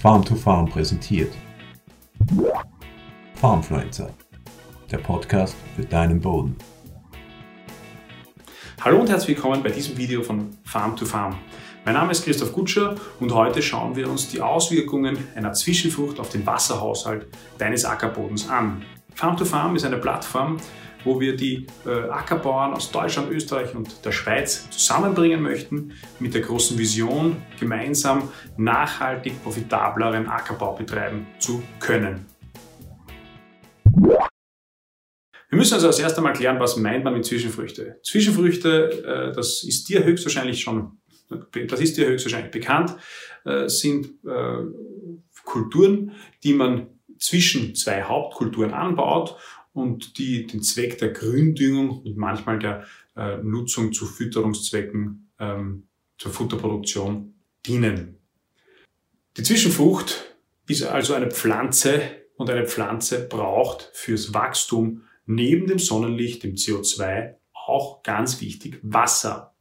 Farm to Farm präsentiert. Farmfluencer, der Podcast für deinen Boden. Hallo und herzlich willkommen bei diesem Video von Farm to Farm. Mein Name ist Christoph Gutscher und heute schauen wir uns die Auswirkungen einer Zwischenfrucht auf den Wasserhaushalt deines Ackerbodens an. Farm to Farm ist eine Plattform, wo wir die äh, Ackerbauern aus Deutschland, Österreich und der Schweiz zusammenbringen möchten mit der großen Vision, gemeinsam nachhaltig profitableren Ackerbau betreiben zu können. Wir müssen also als erstes einmal klären, was meint man mit Zwischenfrüchte. Zwischenfrüchte, äh, das ist dir höchstwahrscheinlich schon, das ist dir höchstwahrscheinlich bekannt, äh, sind äh, Kulturen, die man zwischen zwei Hauptkulturen anbaut und die den Zweck der Gründüngung und manchmal der äh, Nutzung zu Fütterungszwecken, ähm, zur Futterproduktion dienen. Die Zwischenfrucht ist also eine Pflanze und eine Pflanze braucht fürs Wachstum neben dem Sonnenlicht, dem CO2, auch ganz wichtig Wasser.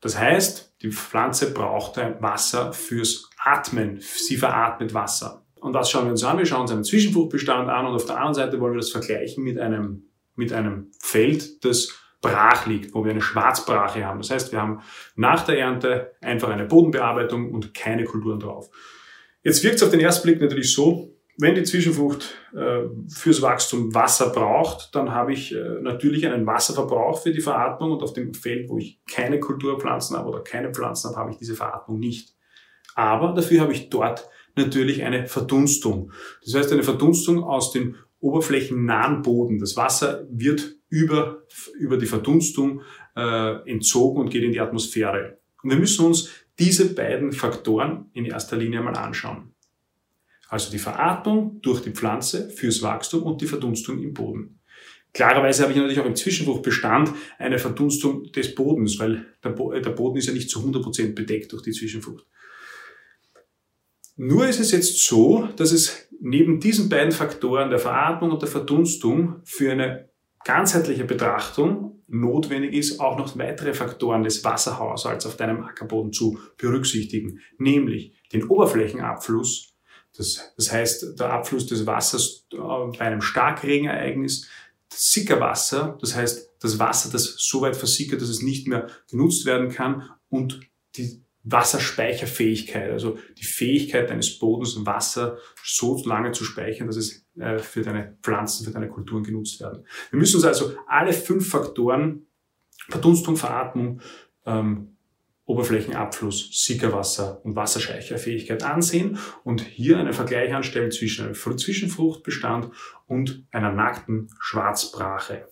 Das heißt, die Pflanze braucht Wasser fürs Atmen. Sie veratmet Wasser. Und was schauen wir uns an? Wir schauen uns einen Zwischenfruchtbestand an und auf der anderen Seite wollen wir das vergleichen mit einem, mit einem Feld, das brach liegt, wo wir eine Schwarzbrache haben. Das heißt, wir haben nach der Ernte einfach eine Bodenbearbeitung und keine Kulturen drauf. Jetzt wirkt es auf den ersten Blick natürlich so, wenn die Zwischenfrucht äh, fürs Wachstum Wasser braucht, dann habe ich äh, natürlich einen Wasserverbrauch für die Veratmung und auf dem Feld, wo ich keine Kulturpflanzen habe oder keine Pflanzen habe, habe ich diese Veratmung nicht. Aber dafür habe ich dort natürlich eine Verdunstung. Das heißt, eine Verdunstung aus dem oberflächennahen Boden. Das Wasser wird über, über die Verdunstung äh, entzogen und geht in die Atmosphäre. Und wir müssen uns diese beiden Faktoren in erster Linie mal anschauen. Also die Veratmung durch die Pflanze fürs Wachstum und die Verdunstung im Boden. Klarerweise habe ich natürlich auch im Zwischenfruchtbestand eine Verdunstung des Bodens, weil der, Boden ist ja nicht zu 100% bedeckt durch die Zwischenfrucht. Nur ist es jetzt so, dass es neben diesen beiden Faktoren der Veratmung und der Verdunstung für eine ganzheitliche Betrachtung notwendig ist, auch noch weitere Faktoren des Wasserhaushalts auf deinem Ackerboden zu berücksichtigen, nämlich den Oberflächenabfluss, das, das heißt der Abfluss des Wassers äh, bei einem Starkregenereignis, das Sickerwasser, das heißt das Wasser, das so weit versickert, dass es nicht mehr genutzt werden kann und die Wasserspeicherfähigkeit, also die Fähigkeit deines Bodens, Wasser so lange zu speichern, dass es äh, für deine Pflanzen, für deine Kulturen genutzt werden. Wir müssen uns also alle fünf Faktoren, Verdunstung, Veratmung, ähm, Oberflächenabfluss, Sickerwasser und Wasserspeicherfähigkeit ansehen und hier einen Vergleich anstellen zwischen einem Zwischenfruchtbestand und einer nackten Schwarzbrache.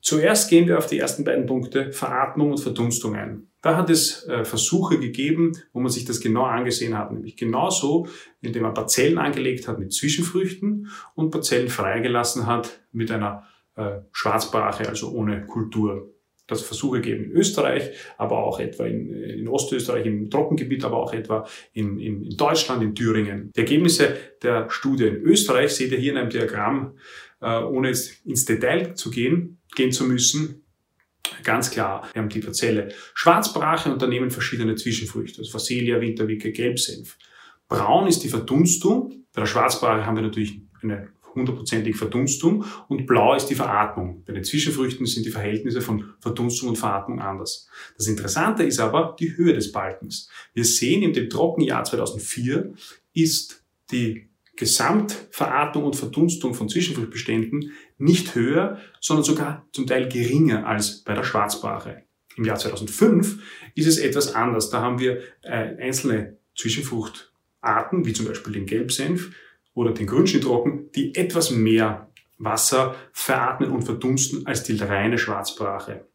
Zuerst gehen wir auf die ersten beiden Punkte Veratmung und Verdunstung ein. Da hat es äh, Versuche gegeben, wo man sich das genau angesehen hat, nämlich genauso, indem man Parzellen angelegt hat mit Zwischenfrüchten und Parzellen freigelassen hat mit einer äh, Schwarzbrache, also ohne Kultur. Das Versuche gegeben in Österreich, aber auch etwa in, in Ostösterreich im Trockengebiet, aber auch etwa in, in, in, Deutschland, in Thüringen. Die Ergebnisse der Studie in Österreich seht ihr hier in einem Diagramm, äh, ohne jetzt ins Detail zu gehen, gehen zu müssen. Ganz klar, wir haben die Parzelle Schwarzbrache und verschiedene Zwischenfrüchte, also Facelia, Winterwicke, Gelbsenf. Braun ist die Verdunstung. Bei der Schwarzbrache haben wir natürlich eine hundertprozentige Verdunstung und blau ist die Veratmung. Bei den Zwischenfrüchten sind die Verhältnisse von Verdunstung und Veratmung anders. Das Interessante ist aber die Höhe des Balkens. Wir sehen in dem Trockenjahr 2004 ist die Gesamtveratmung und Verdunstung von Zwischenfruchtbeständen nicht höher, sondern sogar zum Teil geringer als bei der Schwarzbrache. Im Jahr 2005 ist es etwas anders. Da haben wir äh, einzelne Zwischenfruchtarten, wie zum Beispiel den Gelbsenf oder den Grünschnittrocken, die etwas mehr Wasser veratmen und verdunsten als die reine Schwarzbrache.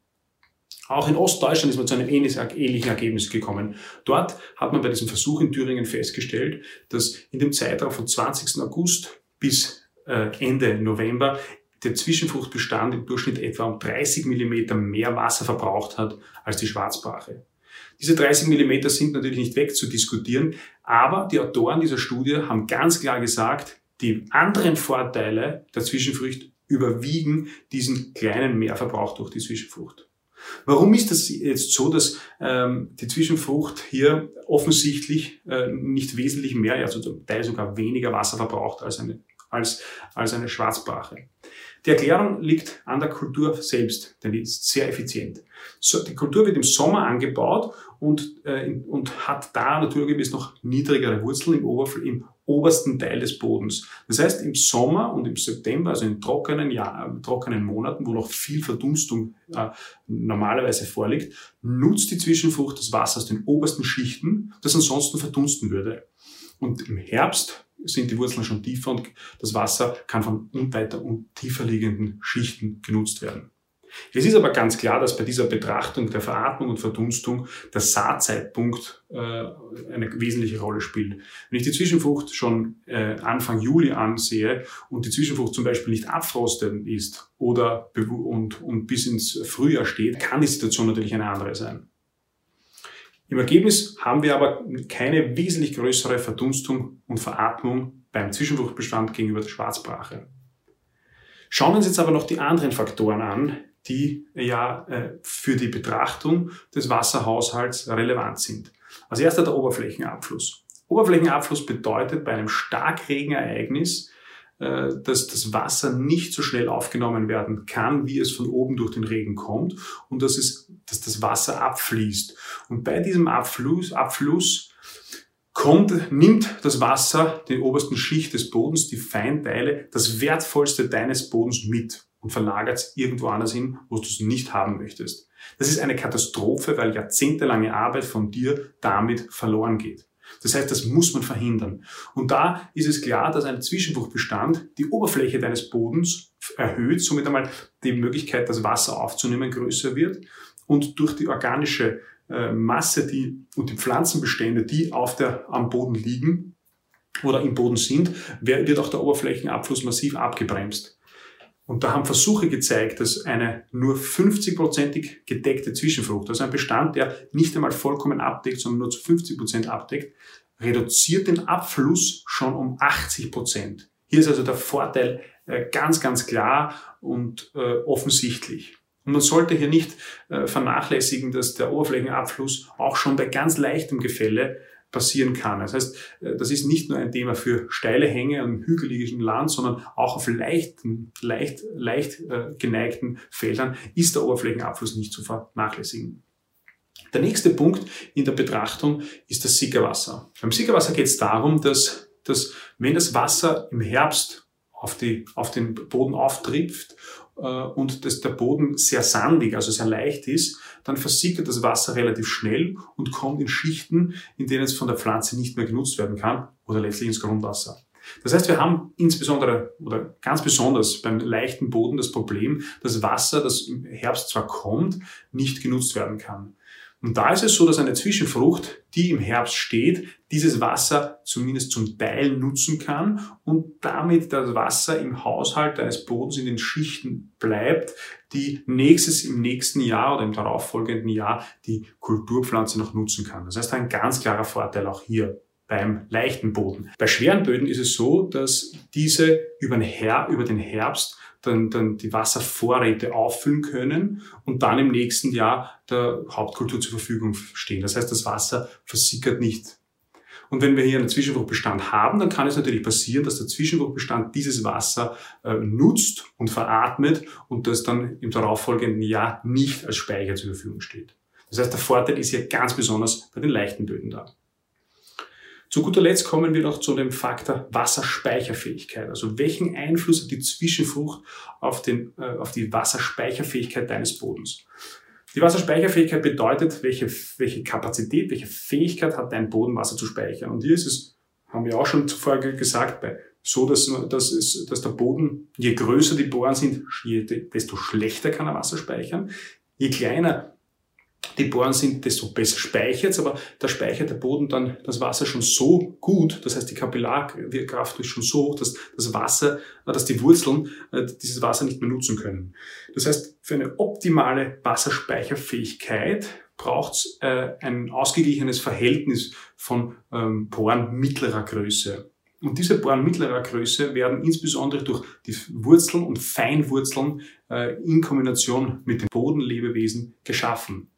Auch in Ostdeutschland ist man zu einem ähnlichen Ergebnis gekommen. Dort hat man bei diesem Versuch in Thüringen festgestellt, dass in dem Zeitraum von 20. August bis äh, Ende November der Zwischenfruchtbestand im Durchschnitt etwa um 30 Millimeter mehr Wasser verbraucht hat als die Schwarzbrache. Diese 30 Millimeter sind natürlich nicht wegzudiskutieren, aber die Autoren dieser Studie haben ganz klar gesagt, die anderen Vorteile der Zwischenfrucht überwiegen diesen kleinen Mehrverbrauch durch die Zwischenfrucht. Warum ist das jetzt so, dass ähm, die Zwischenfrucht hier offensichtlich äh, nicht wesentlich mehr, also zum Teil sogar weniger Wasser verbraucht als eine, als, als eine Schwarzbrache? Die Erklärung liegt an der Kultur selbst, denn die ist sehr effizient. So, die Kultur wird im Sommer angebaut und, äh, und hat da naturgemäß noch niedrigere Wurzeln im, Oberf im obersten Teil des Bodens. Das heißt, im Sommer und im September, also in trockenen, Jahr, trockenen Monaten, wo noch viel Verdunstung äh, normalerweise vorliegt, nutzt die Zwischenfrucht das Wasser aus den obersten Schichten, das ansonsten verdunsten würde. Und im Herbst sind die Wurzeln schon tiefer und das Wasser kann von weiter und tiefer liegenden Schichten genutzt werden. Es ist aber ganz klar, dass bei dieser Betrachtung der Veratmung und Verdunstung der Saatzeitpunkt äh, eine wesentliche Rolle spielt. Wenn ich die Zwischenfrucht schon äh, Anfang Juli ansehe und die Zwischenfrucht zum Beispiel nicht abfrostet ist oder und, und bis ins Frühjahr steht, kann die Situation natürlich eine andere sein. Im Ergebnis haben wir aber keine wesentlich größere Verdunstung und Veratmung beim Zwischenfruchtbestand gegenüber der Schwarzbrache. Schauen wir uns jetzt aber noch die anderen Faktoren an, die ja äh, für die Betrachtung des Wasserhaushalts relevant sind. Als erster der Oberflächenabfluss. Oberflächenabfluss bedeutet bei einem Starkregenereignis dass das Wasser nicht so schnell aufgenommen werden kann, wie es von oben durch den Regen kommt und dass, es, dass das Wasser abfließt. Und bei diesem Abfluss, Abfluss kommt, nimmt das Wasser den obersten Schicht des Bodens, die Feinteile, das Wertvollste deines Bodens mit und verlagert es irgendwo anders hin, wo du es nicht haben möchtest. Das ist eine Katastrophe, weil jahrzehntelange Arbeit von dir damit verloren geht. Das heißt, das muss man verhindern. Und da ist es klar, dass ein Zwischenbruchbestand die Oberfläche deines Bodens erhöht, somit einmal die Möglichkeit, das Wasser aufzunehmen, größer wird und durch die organische äh, Masse die, und die Pflanzenbestände, die auf der, am Boden liegen oder im Boden sind, wird auch der Oberflächenabfluss massiv abgebremst. Und da haben Versuche gezeigt, dass eine nur 50-prozentig gedeckte Zwischenfrucht, also ein Bestand, der nicht einmal vollkommen abdeckt, sondern nur zu 50 Prozent abdeckt, reduziert den Abfluss schon um 80 Prozent. Hier ist also der Vorteil äh, ganz, ganz klar und äh, offensichtlich. Und man sollte hier nicht äh, vernachlässigen, dass der Oberflächenabfluss auch schon bei ganz leichtem Gefälle passieren kann. Das heißt, äh, das ist nicht nur ein Thema für steile Hänge an hügeligen Land, sondern auch auf leichten, leicht, leicht äh, geneigten Feldern ist der Oberflächenabfluss nicht zu vernachlässigen. Der nächste Punkt in der Betrachtung ist das Sickerwasser. Beim Sickerwasser geht es darum, dass, dass wenn das Wasser im Herbst auf, die, auf den Boden auftrifft und dass der Boden sehr sandig, also sehr leicht ist, dann versickert das Wasser relativ schnell und kommt in Schichten, in denen es von der Pflanze nicht mehr genutzt werden kann oder letztlich ins Grundwasser. Das heißt, wir haben insbesondere oder ganz besonders beim leichten Boden das Problem, dass Wasser, das im Herbst zwar kommt, nicht genutzt werden kann. Und da ist es so, dass eine Zwischenfrucht, die im Herbst steht, dieses Wasser zumindest zum Teil nutzen kann und damit das Wasser im Haushalt eines Bodens in den Schichten bleibt, die nächstes im nächsten Jahr oder im darauffolgenden Jahr die Kulturpflanze noch nutzen kann. Das heißt, ein ganz klarer Vorteil auch hier beim leichten Boden. Bei schweren Böden ist es so, dass diese über den Herbst dann, dann die Wasservorräte auffüllen können und dann im nächsten Jahr der Hauptkultur zur Verfügung stehen. Das heißt, das Wasser versickert nicht. Und wenn wir hier einen Zwischenbruchbestand haben, dann kann es natürlich passieren, dass der Zwischenbruchbestand dieses Wasser äh, nutzt und veratmet und das dann im darauffolgenden Jahr nicht als Speicher zur Verfügung steht. Das heißt, der Vorteil ist hier ganz besonders bei den leichten Böden da. Zu guter Letzt kommen wir noch zu dem Faktor Wasserspeicherfähigkeit. Also welchen Einfluss hat die Zwischenfrucht auf, den, äh, auf die Wasserspeicherfähigkeit deines Bodens? Die Wasserspeicherfähigkeit bedeutet, welche, welche Kapazität, welche Fähigkeit hat dein Boden, Wasser zu speichern. Und hier ist es, haben wir auch schon zuvor gesagt, bei, so, dass, dass, es, dass der Boden, je größer die Bohren sind, desto schlechter kann er Wasser speichern. Je kleiner die Bohren sind, desto besser speichert aber da speichert der Boden dann das Wasser schon so gut, das heißt die Kapillarkraft ist schon so hoch, dass das Wasser, äh, dass die Wurzeln äh, dieses Wasser nicht mehr nutzen können. Das heißt, für eine optimale Wasserspeicherfähigkeit braucht es äh, ein ausgeglichenes Verhältnis von ähm, Poren mittlerer Größe. Und diese Bohren mittlerer Größe werden insbesondere durch die Wurzeln und Feinwurzeln äh, in Kombination mit den Bodenlebewesen geschaffen.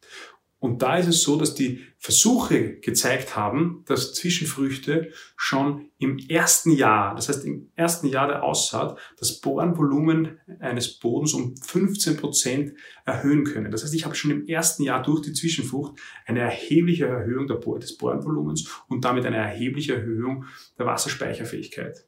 Und da ist es so, dass die Versuche gezeigt haben, dass Zwischenfrüchte schon im ersten Jahr, das heißt im ersten Jahr der Aussaat, das Bohrenvolumen eines Bodens um 15 Prozent erhöhen können. Das heißt, ich habe schon im ersten Jahr durch die Zwischenfrucht eine erhebliche Erhöhung des Bohrenvolumens und damit eine erhebliche Erhöhung der Wasserspeicherfähigkeit.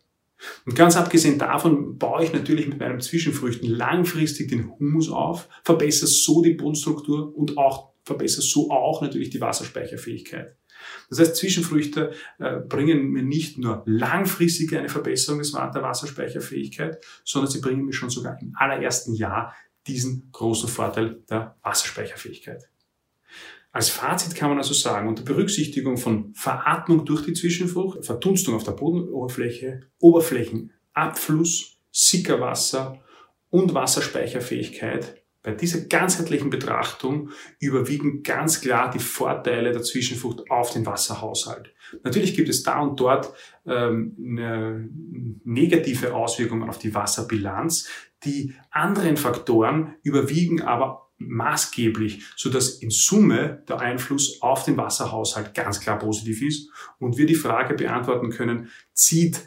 Und ganz abgesehen davon baue ich natürlich mit meinen Zwischenfrüchten langfristig den Humus auf, verbessere so die Bodenstruktur und auch verbessere so auch natürlich die Wasserspeicherfähigkeit. Das heißt, Zwischenfrüchte äh, bringen mir nicht nur langfristig eine Verbesserung der Wasserspeicherfähigkeit, sondern sie bringen mir schon sogar im allerersten Jahr diesen großen Vorteil der Wasserspeicherfähigkeit. Als Fazit kann man also sagen, unter Berücksichtigung von Veratmung durch die Zwischenfrucht, Verdunstung auf der Bodenoberfläche, Oberflächenabfluss, Sickerwasser und Wasserspeicherfähigkeit bei dieser ganzheitlichen Betrachtung überwiegen ganz klar die Vorteile der Zwischenfrucht auf den Wasserhaushalt. Natürlich gibt es da und dort ähm, negative Auswirkungen auf die Wasserbilanz. Die anderen Faktoren überwiegen aber maßgeblich, so dass in Summe der Einfluss auf den Wasserhaushalt ganz klar positiv ist und wir die Frage beantworten können, zieht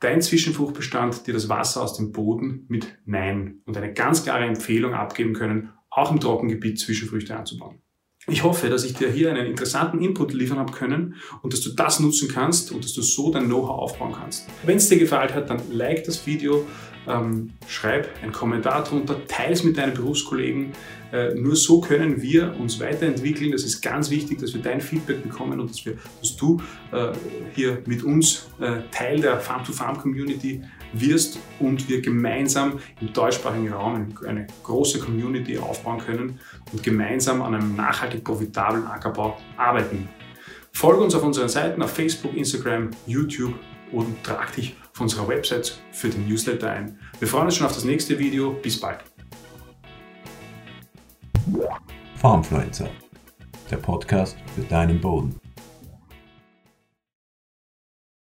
dein Zwischenfruchtbestand dir das Wasser aus dem Boden mit Nein und eine ganz klare Empfehlung abgeben können, auch im Trockengebiet Zwischenfrüchte anzubauen. Ich hoffe, dass ich dir hier einen interessanten Input liefern habe können und dass du das nutzen kannst und dass du so dein Know-how aufbauen kannst. Wenn es dir gefallen hat, dann like das Video, ähm, schreib einen Kommentar drunter, teile es mit deinen Berufskollegen. Äh, nur so können wir uns weiterentwickeln. Das ist ganz wichtig, dass wir dein Feedback bekommen und dass, wir, dass du äh, hier mit uns äh, Teil der Farm-to-Farm-Community wirst und wir gemeinsam im deutschsprachigen Raum eine große Community aufbauen können und gemeinsam an einem nachhaltig profitablen Ackerbau arbeiten. Folge uns auf unseren Seiten auf Facebook, Instagram, YouTube und trag dich auf unserer Website für den Newsletter ein. Wir freuen uns schon auf das nächste Video. Bis bald. Farmfluencer, der Podcast für deinen Boden.